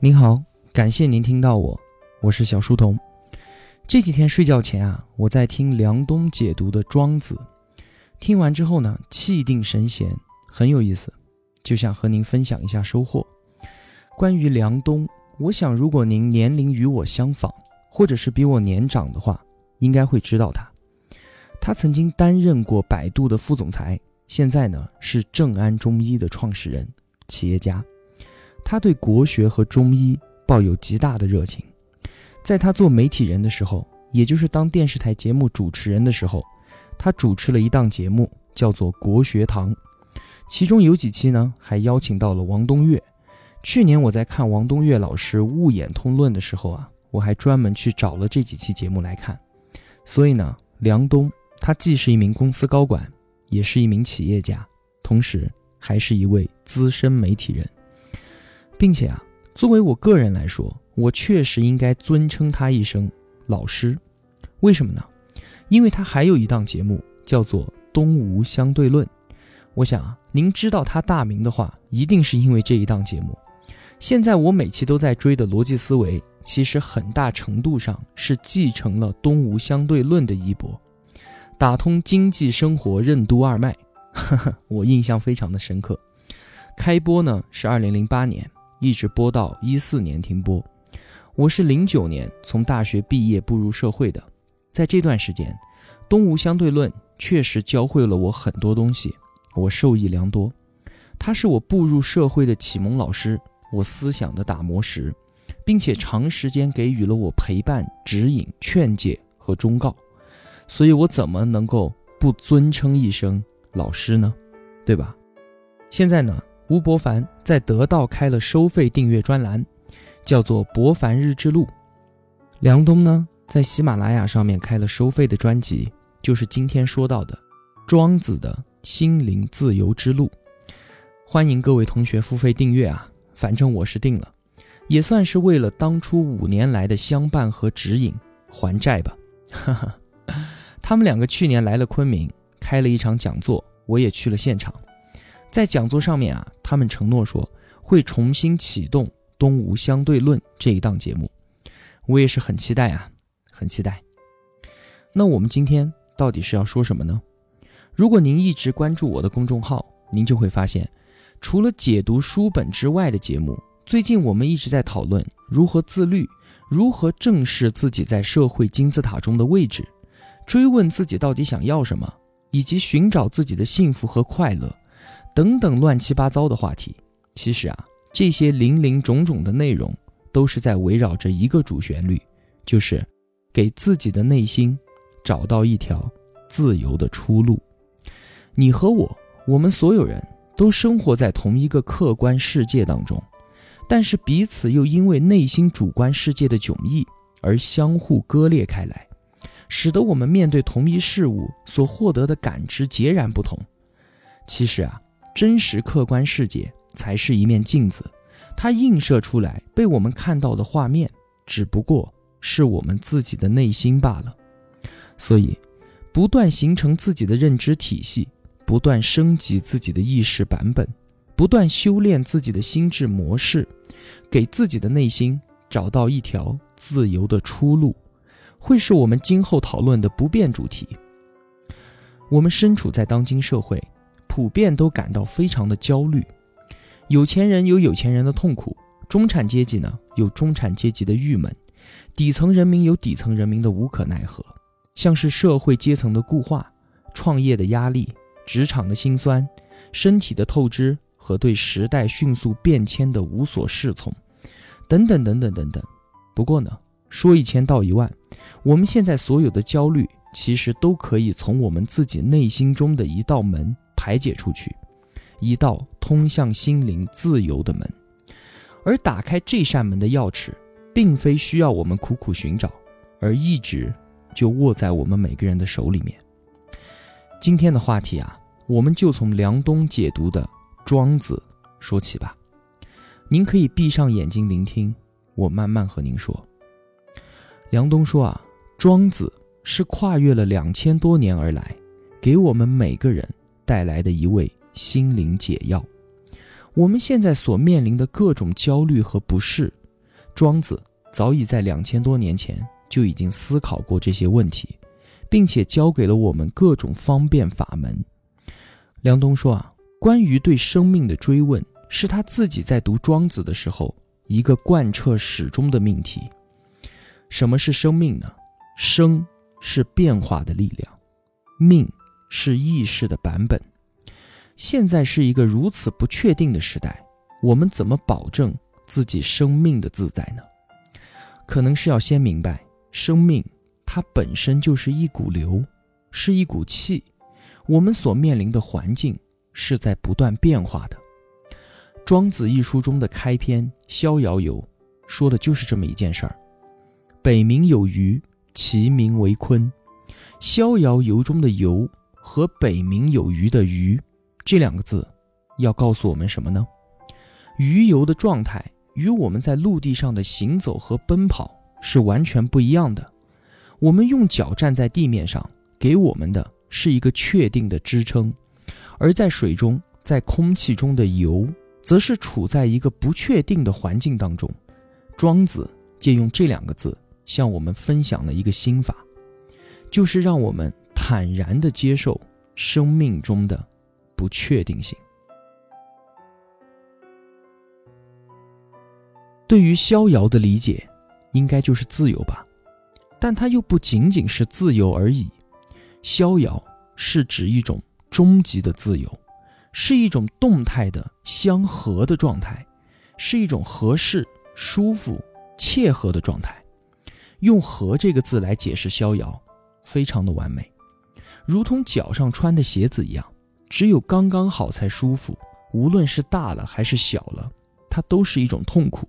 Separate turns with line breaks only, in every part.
您好，感谢您听到我，我是小书童。这几天睡觉前啊，我在听梁冬解读的《庄子》，听完之后呢，气定神闲，很有意思，就想和您分享一下收获。关于梁冬，我想如果您年龄与我相仿，或者是比我年长的话，应该会知道他。他曾经担任过百度的副总裁，现在呢是正安中医的创始人、企业家。他对国学和中医抱有极大的热情，在他做媒体人的时候，也就是当电视台节目主持人的时候，他主持了一档节目，叫做《国学堂》，其中有几期呢，还邀请到了王东岳。去年我在看王东岳老师《物演通论》的时候啊，我还专门去找了这几期节目来看。所以呢，梁冬他既是一名公司高管，也是一名企业家，同时还是一位资深媒体人。并且啊，作为我个人来说，我确实应该尊称他一声老师。为什么呢？因为他还有一档节目叫做《东吴相对论》。我想啊，您知道他大名的话，一定是因为这一档节目。现在我每期都在追的逻辑思维，其实很大程度上是继承了《东吴相对论》的衣钵，打通经济生活任督二脉。呵呵，我印象非常的深刻。开播呢是二零零八年。一直播到一四年停播。我是零九年从大学毕业步入社会的，在这段时间，东吴相对论确实教会了我很多东西，我受益良多。它是我步入社会的启蒙老师，我思想的打磨石，并且长时间给予了我陪伴、指引、劝诫和忠告。所以，我怎么能够不尊称一声老师呢？对吧？现在呢？吴伯凡在得到开了收费订阅专栏，叫做《伯凡日志录》。梁冬呢，在喜马拉雅上面开了收费的专辑，就是今天说到的《庄子的心灵自由之路》。欢迎各位同学付费订阅啊！反正我是定了，也算是为了当初五年来的相伴和指引还债吧。哈哈，他们两个去年来了昆明，开了一场讲座，我也去了现场。在讲座上面啊，他们承诺说会重新启动《东吴相对论》这一档节目，我也是很期待啊，很期待。那我们今天到底是要说什么呢？如果您一直关注我的公众号，您就会发现，除了解读书本之外的节目，最近我们一直在讨论如何自律，如何正视自己在社会金字塔中的位置，追问自己到底想要什么，以及寻找自己的幸福和快乐。等等乱七八糟的话题，其实啊，这些零零种种的内容，都是在围绕着一个主旋律，就是给自己的内心找到一条自由的出路。你和我，我们所有人都生活在同一个客观世界当中，但是彼此又因为内心主观世界的迥异而相互割裂开来，使得我们面对同一事物所获得的感知截然不同。其实啊。真实客观世界才是一面镜子，它映射出来被我们看到的画面，只不过是我们自己的内心罢了。所以，不断形成自己的认知体系，不断升级自己的意识版本，不断修炼自己的心智模式，给自己的内心找到一条自由的出路，会是我们今后讨论的不变主题。我们身处在当今社会。普遍都感到非常的焦虑，有钱人有有钱人的痛苦，中产阶级呢有中产阶级的郁闷，底层人民有底层人民的无可奈何，像是社会阶层的固化、创业的压力、职场的辛酸、身体的透支和对时代迅速变迁的无所适从，等等等等等等。不过呢，说一千道一万，我们现在所有的焦虑，其实都可以从我们自己内心中的一道门。排解出去，一道通向心灵自由的门，而打开这扇门的钥匙，并非需要我们苦苦寻找，而一直就握在我们每个人的手里面。今天的话题啊，我们就从梁冬解读的《庄子》说起吧。您可以闭上眼睛聆听，我慢慢和您说。梁冬说啊，《庄子》是跨越了两千多年而来，给我们每个人。带来的一味心灵解药。我们现在所面临的各种焦虑和不适，庄子早已在两千多年前就已经思考过这些问题，并且教给了我们各种方便法门。梁冬说啊，关于对生命的追问，是他自己在读庄子的时候一个贯彻始终的命题。什么是生命呢？生是变化的力量，命是意识的版本。现在是一个如此不确定的时代，我们怎么保证自己生命的自在呢？可能是要先明白，生命它本身就是一股流，是一股气。我们所面临的环境是在不断变化的。《庄子》一书中的开篇《逍遥游》说的就是这么一件事儿：北冥有鱼，其名为鲲。《逍遥游》中的“游”和北冥有鱼的“鱼”。这两个字要告诉我们什么呢？鱼游的状态与我们在陆地上的行走和奔跑是完全不一样的。我们用脚站在地面上，给我们的是一个确定的支撑；而在水中、在空气中的游，则是处在一个不确定的环境当中。庄子借用这两个字，向我们分享了一个心法，就是让我们坦然的接受生命中的。不确定性。对于逍遥的理解，应该就是自由吧，但它又不仅仅是自由而已。逍遥是指一种终极的自由，是一种动态的相合的状态，是一种合适、舒服、切合的状态。用“和”这个字来解释逍遥，非常的完美，如同脚上穿的鞋子一样。只有刚刚好才舒服，无论是大了还是小了，它都是一种痛苦。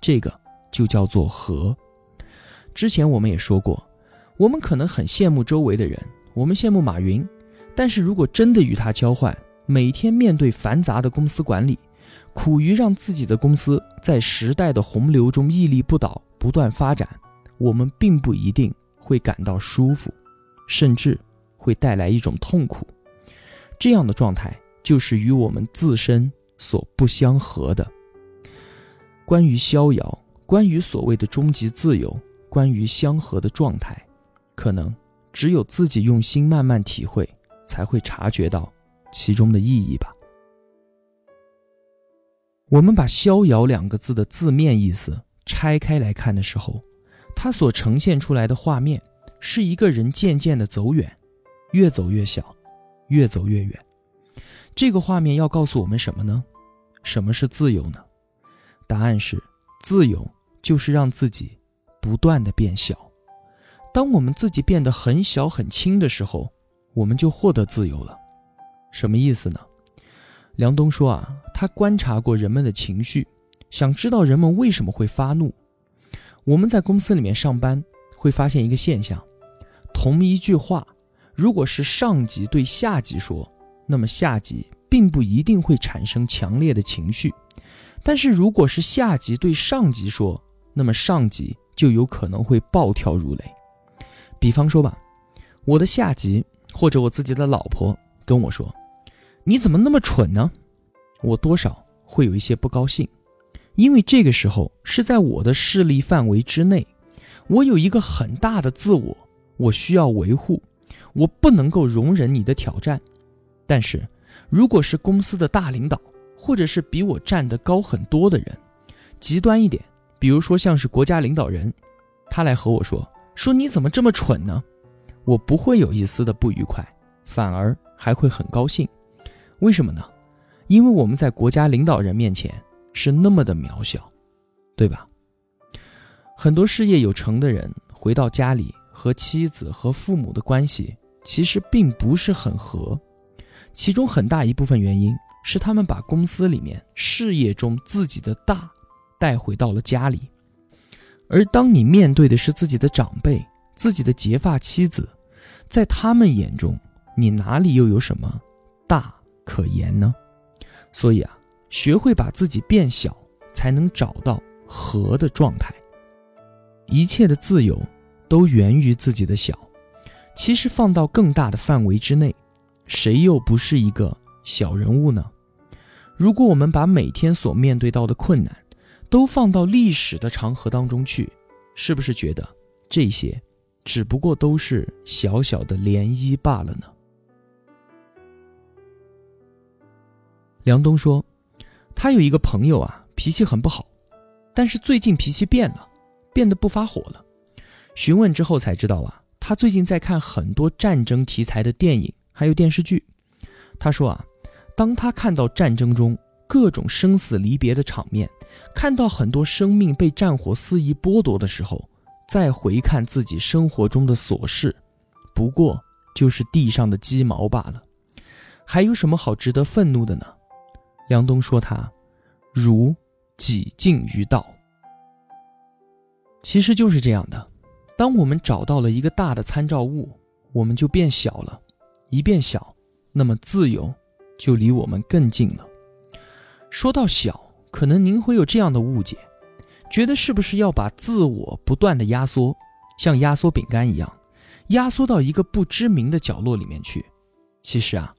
这个就叫做和。之前我们也说过，我们可能很羡慕周围的人，我们羡慕马云，但是如果真的与他交换，每天面对繁杂的公司管理，苦于让自己的公司在时代的洪流中屹立不倒，不断发展，我们并不一定会感到舒服，甚至会带来一种痛苦。这样的状态就是与我们自身所不相合的。关于逍遥，关于所谓的终极自由，关于相合的状态，可能只有自己用心慢慢体会，才会察觉到其中的意义吧。我们把“逍遥”两个字的字面意思拆开来看的时候，它所呈现出来的画面是一个人渐渐的走远，越走越小。越走越远，这个画面要告诉我们什么呢？什么是自由呢？答案是，自由就是让自己不断的变小。当我们自己变得很小很轻的时候，我们就获得自由了。什么意思呢？梁冬说啊，他观察过人们的情绪，想知道人们为什么会发怒。我们在公司里面上班，会发现一个现象，同一句话。如果是上级对下级说，那么下级并不一定会产生强烈的情绪；但是如果是下级对上级说，那么上级就有可能会暴跳如雷。比方说吧，我的下级或者我自己的老婆跟我说：“你怎么那么蠢呢？”我多少会有一些不高兴，因为这个时候是在我的势力范围之内，我有一个很大的自我，我需要维护。我不能够容忍你的挑战，但是，如果是公司的大领导，或者是比我站得高很多的人，极端一点，比如说像是国家领导人，他来和我说说你怎么这么蠢呢？我不会有一丝的不愉快，反而还会很高兴。为什么呢？因为我们在国家领导人面前是那么的渺小，对吧？很多事业有成的人回到家里和妻子和父母的关系。其实并不是很合，其中很大一部分原因是他们把公司里面事业中自己的大带回到了家里，而当你面对的是自己的长辈、自己的结发妻子，在他们眼中，你哪里又有什么大可言呢？所以啊，学会把自己变小，才能找到和的状态。一切的自由都源于自己的小。其实放到更大的范围之内，谁又不是一个小人物呢？如果我们把每天所面对到的困难，都放到历史的长河当中去，是不是觉得这些只不过都是小小的涟漪罢了呢？梁冬说，他有一个朋友啊，脾气很不好，但是最近脾气变了，变得不发火了。询问之后才知道啊，他最近在看很多战争题材的电影还有电视剧。他说啊，当他看到战争中各种生死离别的场面，看到很多生命被战火肆意剥夺的时候，再回看自己生活中的琐事，不过就是地上的鸡毛罢了，还有什么好值得愤怒的呢？梁冬说：“他如己尽于道，其实就是这样的。当我们找到了一个大的参照物，我们就变小了。一变小，那么自由就离我们更近了。说到小，可能您会有这样的误解，觉得是不是要把自我不断的压缩，像压缩饼干一样，压缩到一个不知名的角落里面去？其实啊，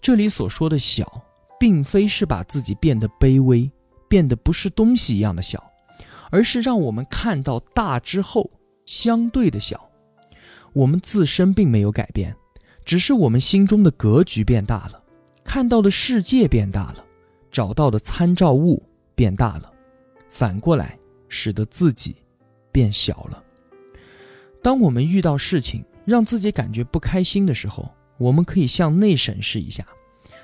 这里所说的小。”并非是把自己变得卑微，变得不是东西一样的小，而是让我们看到大之后相对的小。我们自身并没有改变，只是我们心中的格局变大了，看到的世界变大了，找到的参照物变大了，反过来使得自己变小了。当我们遇到事情让自己感觉不开心的时候，我们可以向内审视一下。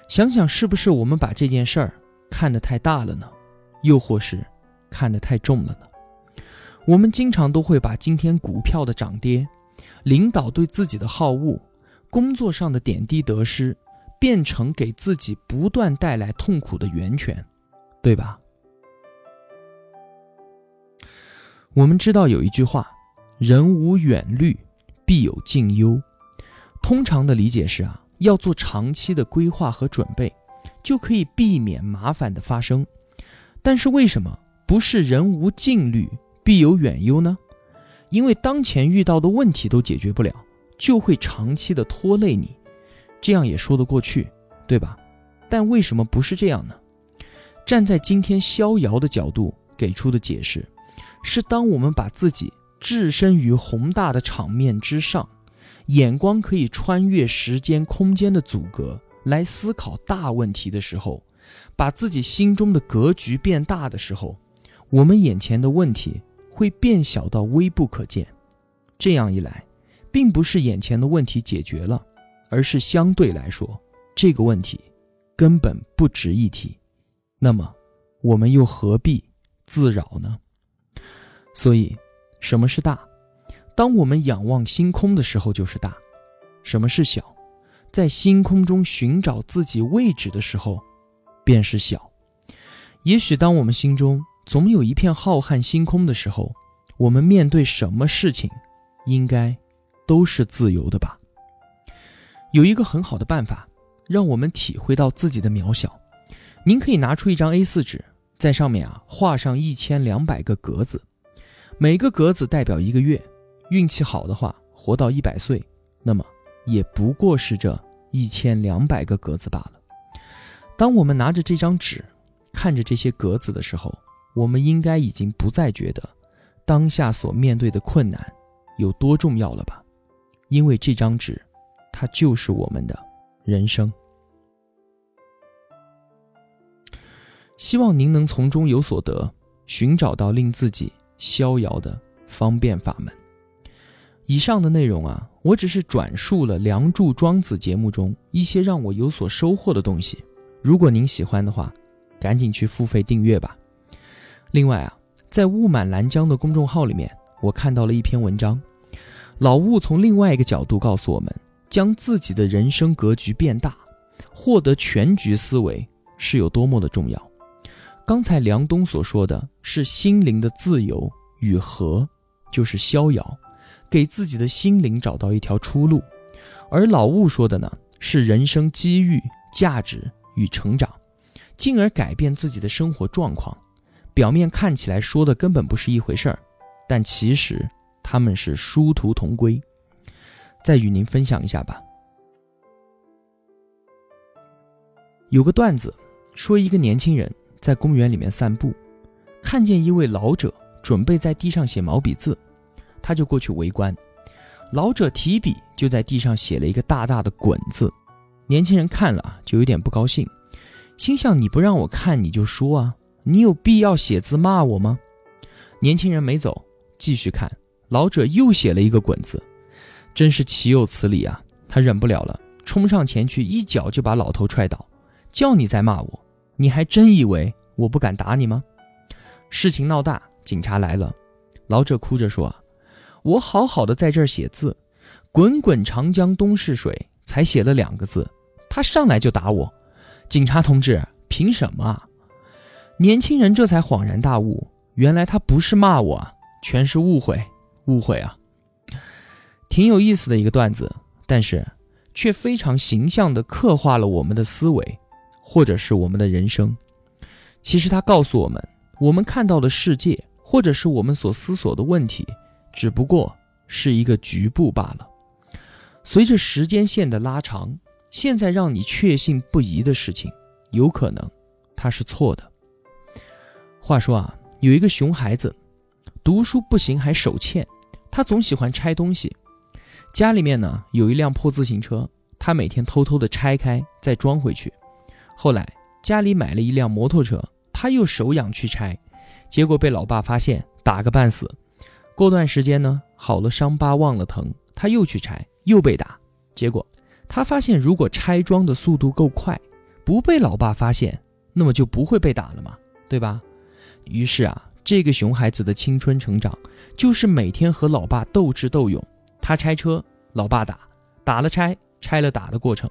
想想是不是我们把这件事儿看得太大了呢？又或是看得太重了呢？我们经常都会把今天股票的涨跌、领导对自己的好恶、工作上的点滴得失，变成给自己不断带来痛苦的源泉，对吧？我们知道有一句话：“人无远虑，必有近忧。”通常的理解是啊。要做长期的规划和准备，就可以避免麻烦的发生。但是为什么不是人无近虑必有远忧呢？因为当前遇到的问题都解决不了，就会长期的拖累你。这样也说得过去，对吧？但为什么不是这样呢？站在今天逍遥的角度给出的解释，是当我们把自己置身于宏大的场面之上。眼光可以穿越时间空间的阻隔来思考大问题的时候，把自己心中的格局变大的时候，我们眼前的问题会变小到微不可见。这样一来，并不是眼前的问题解决了，而是相对来说，这个问题根本不值一提。那么，我们又何必自扰呢？所以，什么是大？当我们仰望星空的时候，就是大；什么是小？在星空中寻找自己位置的时候，便是小。也许当我们心中总有一片浩瀚星空的时候，我们面对什么事情，应该都是自由的吧？有一个很好的办法，让我们体会到自己的渺小。您可以拿出一张 A4 纸，在上面啊画上一千两百个格子，每个格子代表一个月。运气好的话，活到一百岁，那么也不过是这一千两百个格子罢了。当我们拿着这张纸，看着这些格子的时候，我们应该已经不再觉得当下所面对的困难有多重要了吧？因为这张纸，它就是我们的人生。希望您能从中有所得，寻找到令自己逍遥的方便法门。以上的内容啊，我只是转述了《梁祝庄子》节目中一些让我有所收获的东西。如果您喜欢的话，赶紧去付费订阅吧。另外啊，在雾满拦江的公众号里面，我看到了一篇文章，老雾从另外一个角度告诉我们，将自己的人生格局变大，获得全局思维是有多么的重要。刚才梁冬所说的是心灵的自由与和，就是逍遥。给自己的心灵找到一条出路，而老悟说的呢是人生机遇、价值与成长，进而改变自己的生活状况。表面看起来说的根本不是一回事儿，但其实他们是殊途同归。再与您分享一下吧。有个段子说，一个年轻人在公园里面散步，看见一位老者准备在地上写毛笔字，他就过去围观。老者提笔就在地上写了一个大大的“滚”字，年轻人看了就有点不高兴，心想：你不让我看你就说啊，你有必要写字骂我吗？年轻人没走，继续看，老者又写了一个“滚”字，真是岂有此理啊！他忍不了了，冲上前去一脚就把老头踹倒，叫你再骂我，你还真以为我不敢打你吗？事情闹大，警察来了，老者哭着说。我好好的在这儿写字，“滚滚长江东逝水”才写了两个字，他上来就打我。警察同志，凭什么啊？年轻人这才恍然大悟，原来他不是骂我，全是误会，误会啊！挺有意思的一个段子，但是却非常形象地刻画了我们的思维，或者是我们的人生。其实他告诉我们，我们看到的世界，或者是我们所思索的问题。只不过是一个局部罢了。随着时间线的拉长，现在让你确信不疑的事情，有可能它是错的。话说啊，有一个熊孩子，读书不行还手欠，他总喜欢拆东西。家里面呢有一辆破自行车，他每天偷偷的拆开再装回去。后来家里买了一辆摩托车，他又手痒去拆，结果被老爸发现，打个半死。过段时间呢，好了伤疤忘了疼，他又去拆，又被打。结果他发现，如果拆装的速度够快，不被老爸发现，那么就不会被打了嘛，对吧？于是啊，这个熊孩子的青春成长，就是每天和老爸斗智斗勇。他拆车，老爸打；打了拆，拆了打的过程。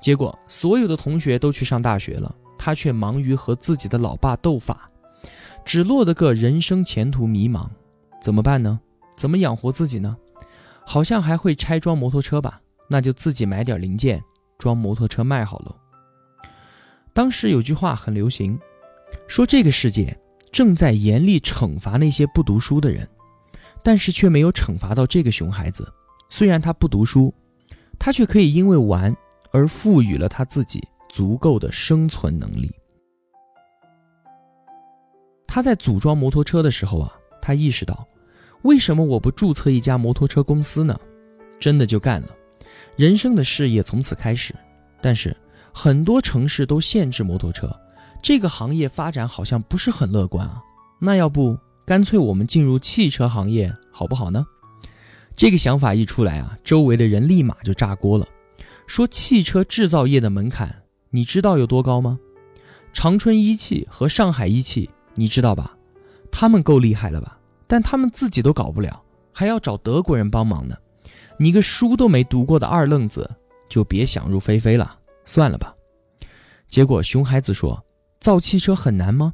结果所有的同学都去上大学了，他却忙于和自己的老爸斗法，只落得个人生前途迷茫。怎么办呢？怎么养活自己呢？好像还会拆装摩托车吧？那就自己买点零件装摩托车卖好了。当时有句话很流行，说这个世界正在严厉惩罚那些不读书的人，但是却没有惩罚到这个熊孩子。虽然他不读书，他却可以因为玩而赋予了他自己足够的生存能力。他在组装摩托车的时候啊。他意识到，为什么我不注册一家摩托车公司呢？真的就干了，人生的事业从此开始。但是很多城市都限制摩托车，这个行业发展好像不是很乐观啊。那要不干脆我们进入汽车行业好不好呢？这个想法一出来啊，周围的人立马就炸锅了，说汽车制造业的门槛你知道有多高吗？长春一汽和上海一汽，你知道吧？他们够厉害了吧？但他们自己都搞不了，还要找德国人帮忙呢。你个书都没读过的二愣子，就别想入非非了，算了吧。结果熊孩子说：“造汽车很难吗？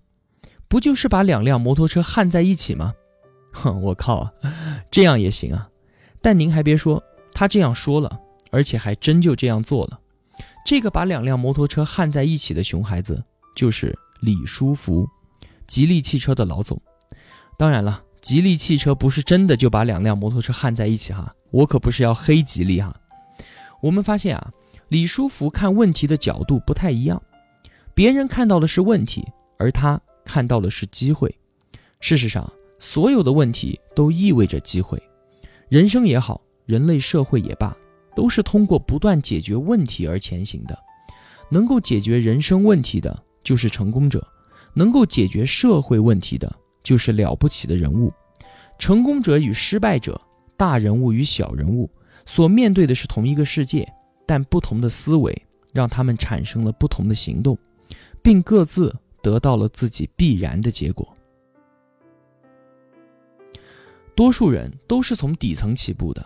不就是把两辆摩托车焊在一起吗？” 哼，我靠啊，这样也行啊！但您还别说，他这样说了，而且还真就这样做了。这个把两辆摩托车焊在一起的熊孩子，就是李书福，吉利汽车的老总。当然了。吉利汽车不是真的就把两辆摩托车焊在一起哈，我可不是要黑吉利哈。我们发现啊，李书福看问题的角度不太一样，别人看到的是问题，而他看到的是机会。事实上，所有的问题都意味着机会，人生也好，人类社会也罢，都是通过不断解决问题而前行的。能够解决人生问题的，就是成功者；能够解决社会问题的。就是了不起的人物，成功者与失败者，大人物与小人物，所面对的是同一个世界，但不同的思维让他们产生了不同的行动，并各自得到了自己必然的结果。多数人都是从底层起步的，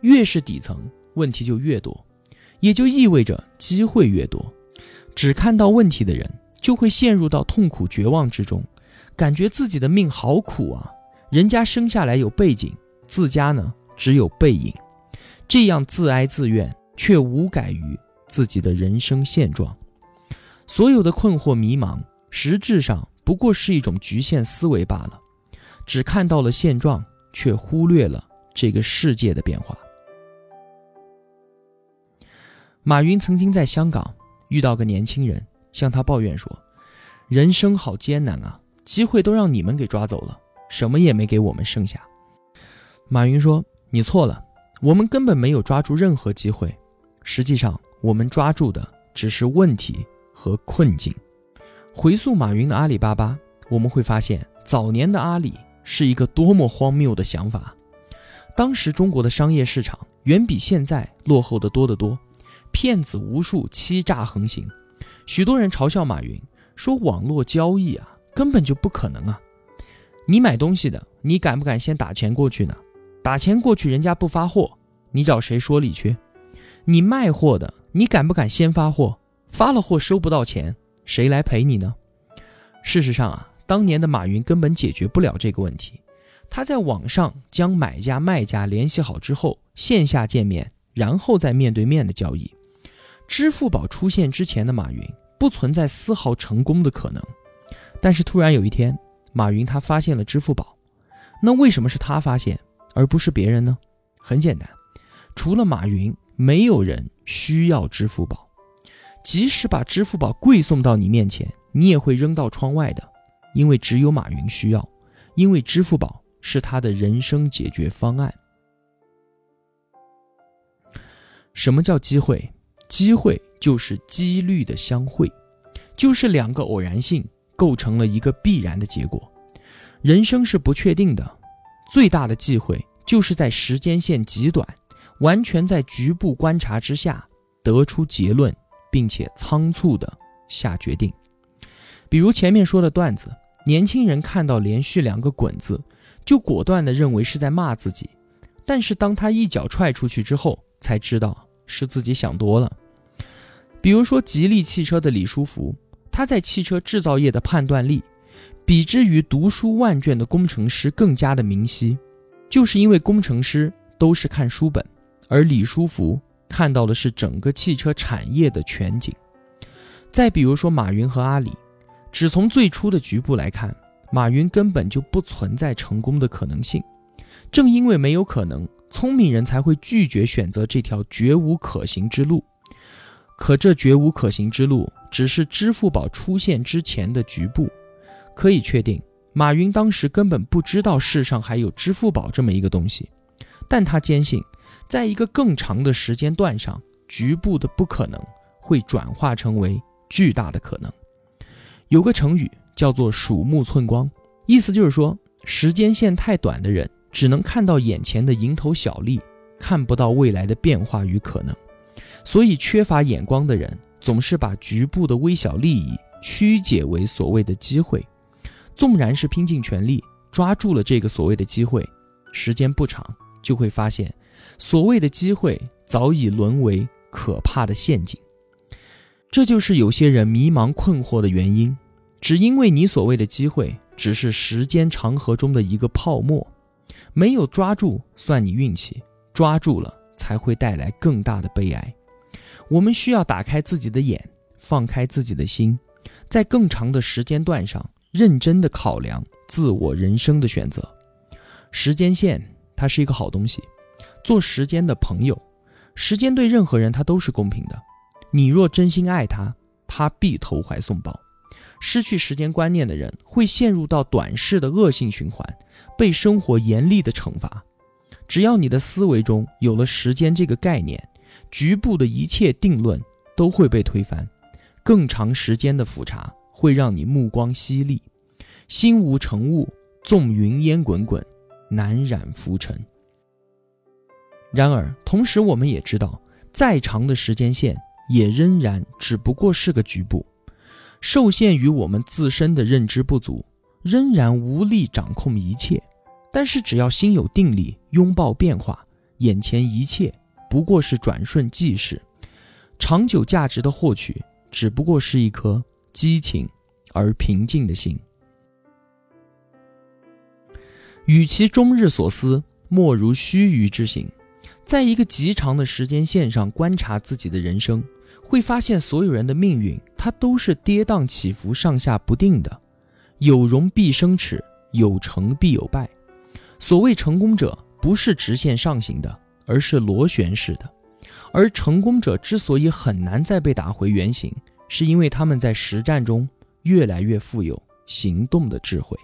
越是底层，问题就越多，也就意味着机会越多。只看到问题的人，就会陷入到痛苦绝望之中。感觉自己的命好苦啊！人家生下来有背景，自家呢只有背影，这样自哀自怨，却无改于自己的人生现状。所有的困惑迷茫，实质上不过是一种局限思维罢了，只看到了现状，却忽略了这个世界的变化。马云曾经在香港遇到个年轻人，向他抱怨说：“人生好艰难啊！”机会都让你们给抓走了，什么也没给我们剩下。马云说：“你错了，我们根本没有抓住任何机会。实际上，我们抓住的只是问题和困境。”回溯马云的阿里巴巴，我们会发现，早年的阿里是一个多么荒谬的想法。当时中国的商业市场远比现在落后的多得多，骗子无数，欺诈横行。许多人嘲笑马云，说网络交易啊根本就不可能啊！你买东西的，你敢不敢先打钱过去呢？打钱过去，人家不发货，你找谁说理去？你卖货的，你敢不敢先发货？发了货收不到钱，谁来赔你呢？事实上啊，当年的马云根本解决不了这个问题。他在网上将买家卖家联系好之后，线下见面，然后再面对面的交易。支付宝出现之前的马云不存在丝毫成功的可能，但是突然有一天，马云他发现了支付宝。那为什么是他发现，而不是别人呢？很简单，除了马云，没有人需要支付宝。即使把支付宝贵送到你面前，你也会扔到窗外的，因为只有马云需要，因为支付宝。是他的人生解决方案。什么叫机会？机会就是几率的相会，就是两个偶然性构成了一个必然的结果。人生是不确定的，最大的忌讳就是在时间线极短、完全在局部观察之下得出结论，并且仓促的下决定。比如前面说的段子，年轻人看到连续两个“滚”字。就果断地认为是在骂自己，但是当他一脚踹出去之后，才知道是自己想多了。比如说吉利汽车的李书福，他在汽车制造业的判断力，比之于读书万卷的工程师更加的明晰，就是因为工程师都是看书本，而李书福看到的是整个汽车产业的全景。再比如说马云和阿里，只从最初的局部来看。马云根本就不存在成功的可能性，正因为没有可能，聪明人才会拒绝选择这条绝无可行之路。可这绝无可行之路只是支付宝出现之前的局部，可以确定，马云当时根本不知道世上还有支付宝这么一个东西，但他坚信，在一个更长的时间段上，局部的不可能会转化成为巨大的可能。有个成语。叫做鼠目寸光，意思就是说，时间线太短的人只能看到眼前的蝇头小利，看不到未来的变化与可能。所以，缺乏眼光的人总是把局部的微小利益曲解为所谓的机会。纵然是拼尽全力抓住了这个所谓的机会，时间不长就会发现，所谓的机会早已沦为可怕的陷阱。这就是有些人迷茫困惑的原因。只因为你所谓的机会只是时间长河中的一个泡沫，没有抓住算你运气，抓住了才会带来更大的悲哀。我们需要打开自己的眼，放开自己的心，在更长的时间段上认真的考量自我人生的选择。时间线它是一个好东西，做时间的朋友，时间对任何人他都是公平的。你若真心爱他，他必投怀送抱。失去时间观念的人会陷入到短视的恶性循环，被生活严厉的惩罚。只要你的思维中有了时间这个概念，局部的一切定论都会被推翻。更长时间的复查会让你目光犀利，心无成雾，纵云烟滚滚，难染浮尘。然而，同时我们也知道，再长的时间线也仍然只不过是个局部。受限于我们自身的认知不足，仍然无力掌控一切。但是只要心有定力，拥抱变化，眼前一切不过是转瞬即逝。长久价值的获取，只不过是一颗激情而平静的心。与其终日所思，莫如须臾之行。在一个极长的时间线上观察自己的人生。会发现，所有人的命运，它都是跌宕起伏、上下不定的。有容必生耻，有成必有败。所谓成功者，不是直线上行的，而是螺旋式的。而成功者之所以很难再被打回原形，是因为他们在实战中越来越富有，行动的智慧。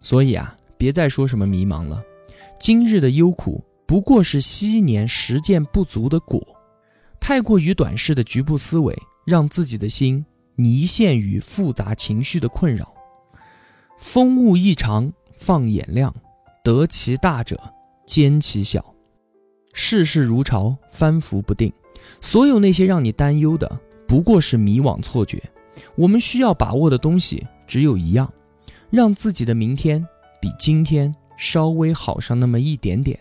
所以啊，别再说什么迷茫了，今日的忧苦不过是昔年实践不足的果。太过于短视的局部思维，让自己的心泥陷于复杂情绪的困扰。风物异常，放眼量，得其大者，兼其小。世事如潮，翻浮不定。所有那些让你担忧的，不过是迷惘错觉。我们需要把握的东西只有一样：让自己的明天比今天稍微好上那么一点点。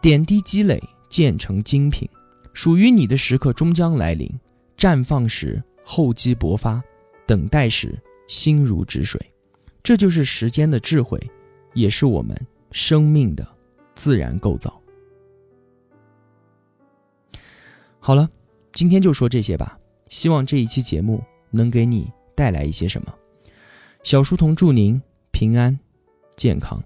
点滴积累，建成精品。属于你的时刻终将来临，绽放时厚积薄发，等待时心如止水，这就是时间的智慧，也是我们生命的自然构造。好了，今天就说这些吧，希望这一期节目能给你带来一些什么。小书童祝您平安、健康。